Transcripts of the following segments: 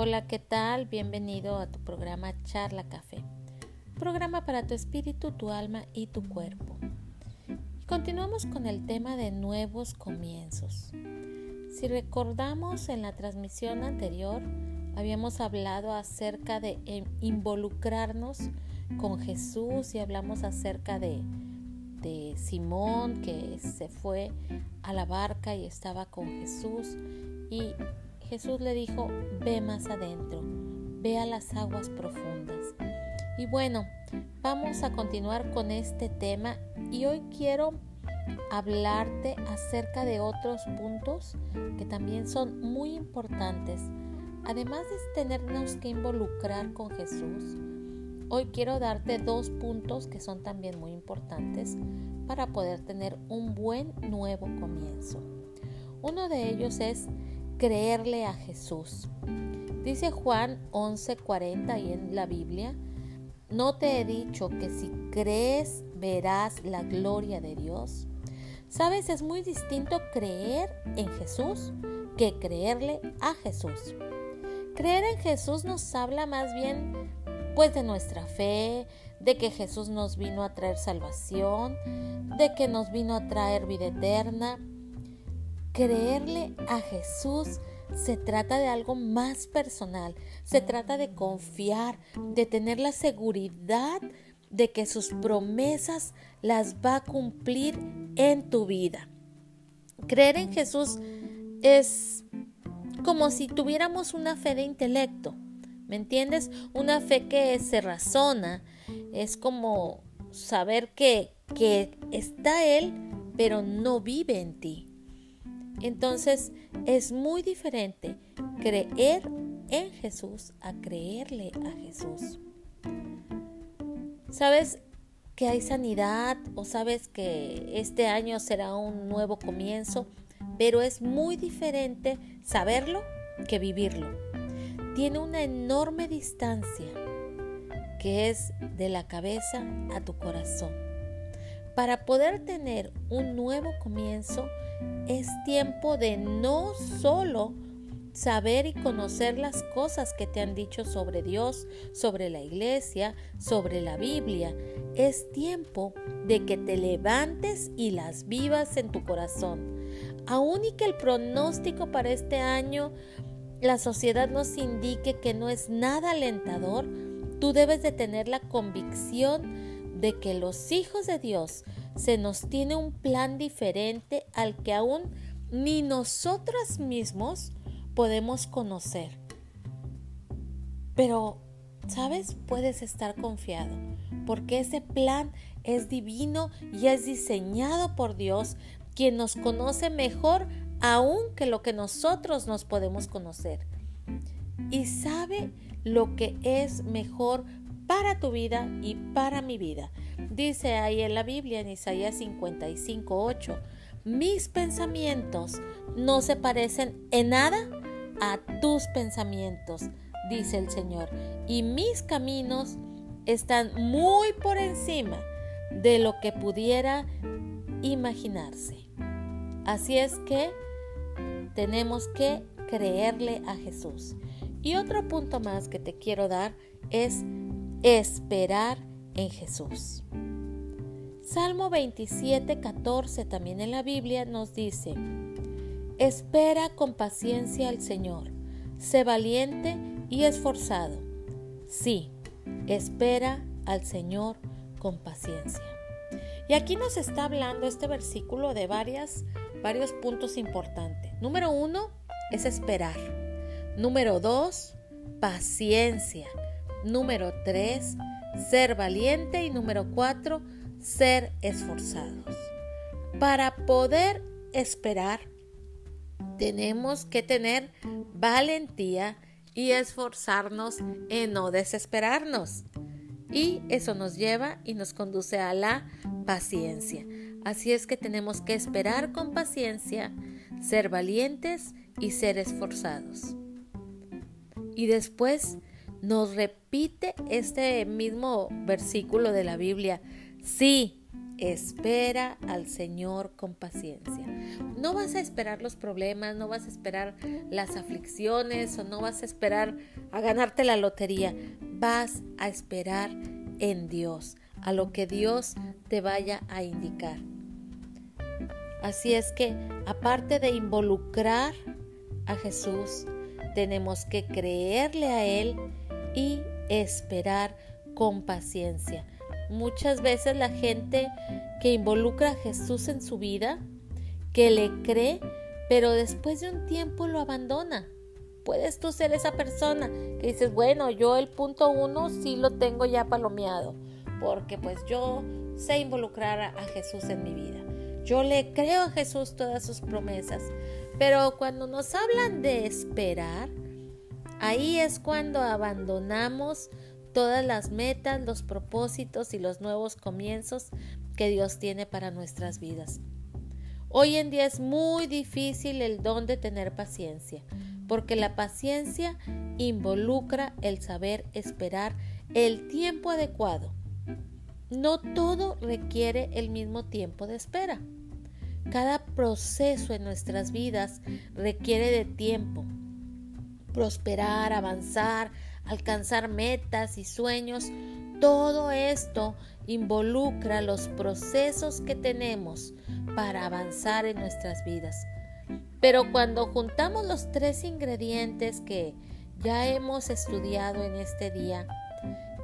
Hola, ¿qué tal? Bienvenido a tu programa Charla Café. Programa para tu espíritu, tu alma y tu cuerpo. Continuamos con el tema de nuevos comienzos. Si recordamos en la transmisión anterior, habíamos hablado acerca de em, involucrarnos con Jesús y hablamos acerca de, de Simón que se fue a la barca y estaba con Jesús y Jesús le dijo, ve más adentro, ve a las aguas profundas. Y bueno, vamos a continuar con este tema y hoy quiero hablarte acerca de otros puntos que también son muy importantes. Además de tenernos que involucrar con Jesús, hoy quiero darte dos puntos que son también muy importantes para poder tener un buen nuevo comienzo. Uno de ellos es creerle a Jesús. Dice Juan 11:40 ahí en la Biblia, no te he dicho que si crees verás la gloria de Dios. Sabes, es muy distinto creer en Jesús que creerle a Jesús. Creer en Jesús nos habla más bien pues de nuestra fe, de que Jesús nos vino a traer salvación, de que nos vino a traer vida eterna. Creerle a Jesús se trata de algo más personal, se trata de confiar, de tener la seguridad de que sus promesas las va a cumplir en tu vida. Creer en Jesús es como si tuviéramos una fe de intelecto, ¿me entiendes? Una fe que se razona, es como saber que, que está Él, pero no vive en ti. Entonces es muy diferente creer en Jesús a creerle a Jesús. ¿Sabes que hay sanidad o sabes que este año será un nuevo comienzo? Pero es muy diferente saberlo que vivirlo. Tiene una enorme distancia que es de la cabeza a tu corazón. Para poder tener un nuevo comienzo es tiempo de no solo saber y conocer las cosas que te han dicho sobre Dios, sobre la iglesia, sobre la Biblia. Es tiempo de que te levantes y las vivas en tu corazón. Aún y que el pronóstico para este año, la sociedad nos indique que no es nada alentador, tú debes de tener la convicción de que los hijos de Dios se nos tiene un plan diferente al que aún ni nosotros mismos podemos conocer. Pero, ¿sabes? Puedes estar confiado, porque ese plan es divino y es diseñado por Dios, quien nos conoce mejor aún que lo que nosotros nos podemos conocer. Y sabe lo que es mejor para tu vida y para mi vida. Dice ahí en la Biblia, en Isaías 55, 8, mis pensamientos no se parecen en nada a tus pensamientos, dice el Señor, y mis caminos están muy por encima de lo que pudiera imaginarse. Así es que tenemos que creerle a Jesús. Y otro punto más que te quiero dar es esperar en Jesús. Salmo 27, 14 también en la Biblia nos dice, Espera con paciencia al Señor, sé valiente y esforzado. Sí, espera al Señor con paciencia. Y aquí nos está hablando este versículo de varias, varios puntos importantes. Número uno es esperar. Número dos, paciencia. Número tres, ser valiente. Y número cuatro, ser esforzados. Para poder esperar, tenemos que tener valentía y esforzarnos en no desesperarnos. Y eso nos lleva y nos conduce a la paciencia. Así es que tenemos que esperar con paciencia, ser valientes y ser esforzados. Y después nos repite este mismo versículo de la Biblia. Sí, espera al Señor con paciencia. No vas a esperar los problemas, no vas a esperar las aflicciones o no vas a esperar a ganarte la lotería. Vas a esperar en Dios, a lo que Dios te vaya a indicar. Así es que, aparte de involucrar a Jesús, tenemos que creerle a Él y esperar con paciencia. Muchas veces la gente que involucra a Jesús en su vida, que le cree, pero después de un tiempo lo abandona. Puedes tú ser esa persona que dices, bueno, yo el punto uno sí lo tengo ya palomeado, porque pues yo sé involucrar a Jesús en mi vida. Yo le creo a Jesús todas sus promesas, pero cuando nos hablan de esperar, ahí es cuando abandonamos todas las metas, los propósitos y los nuevos comienzos que Dios tiene para nuestras vidas. Hoy en día es muy difícil el don de tener paciencia, porque la paciencia involucra el saber esperar el tiempo adecuado. No todo requiere el mismo tiempo de espera. Cada proceso en nuestras vidas requiere de tiempo. Prosperar, avanzar, alcanzar metas y sueños, todo esto involucra los procesos que tenemos para avanzar en nuestras vidas. Pero cuando juntamos los tres ingredientes que ya hemos estudiado en este día,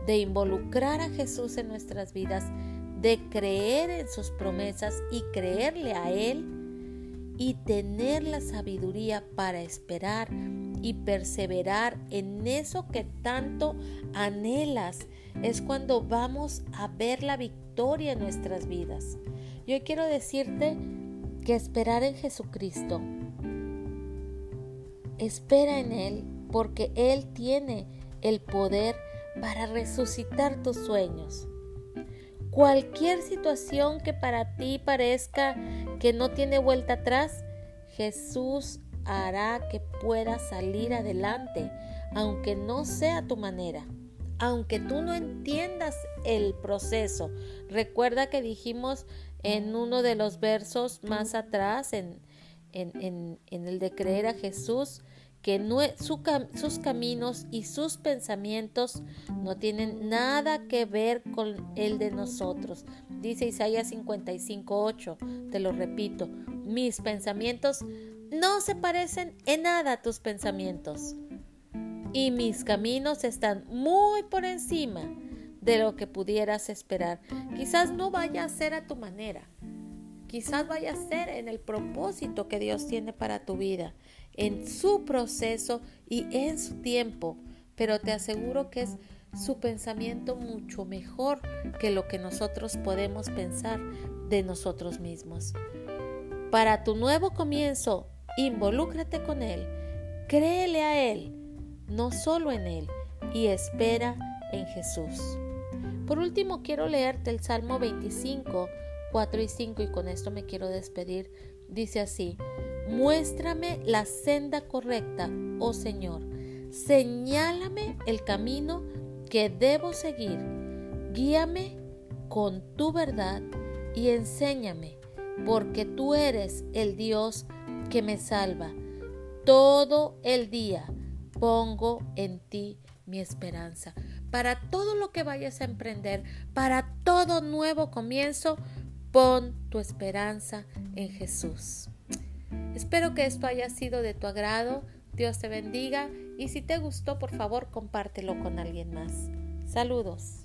de involucrar a Jesús en nuestras vidas, de creer en sus promesas y creerle a Él, y tener la sabiduría para esperar y perseverar en eso que tanto anhelas, es cuando vamos a ver la victoria en nuestras vidas. Yo quiero decirte que esperar en Jesucristo, espera en Él porque Él tiene el poder para resucitar tus sueños. Cualquier situación que para ti parezca que no tiene vuelta atrás, Jesús hará que puedas salir adelante, aunque no sea tu manera, aunque tú no entiendas el proceso. Recuerda que dijimos en uno de los versos más atrás, en, en, el de creer a Jesús, que sus caminos y sus pensamientos no tienen nada que ver con el de nosotros. Dice Isaías 55.8, te lo repito, mis pensamientos no se parecen en nada a tus pensamientos. Y mis caminos están muy por encima de lo que pudieras esperar. Quizás no vaya a ser a tu manera. Quizás vaya a ser en el propósito que Dios tiene para tu vida, en su proceso y en su tiempo. Pero te aseguro que es su pensamiento mucho mejor que lo que nosotros podemos pensar de nosotros mismos. Para tu nuevo comienzo, Involúcrate con Él, créele a Él, no solo en Él, y espera en Jesús. Por último, quiero leerte el Salmo 25, 4 y 5, y con esto me quiero despedir. Dice así, muéstrame la senda correcta, oh Señor, señálame el camino que debo seguir, guíame con tu verdad y enséñame, porque tú eres el Dios que me salva. Todo el día pongo en ti mi esperanza. Para todo lo que vayas a emprender, para todo nuevo comienzo, pon tu esperanza en Jesús. Espero que esto haya sido de tu agrado. Dios te bendiga y si te gustó, por favor, compártelo con alguien más. Saludos.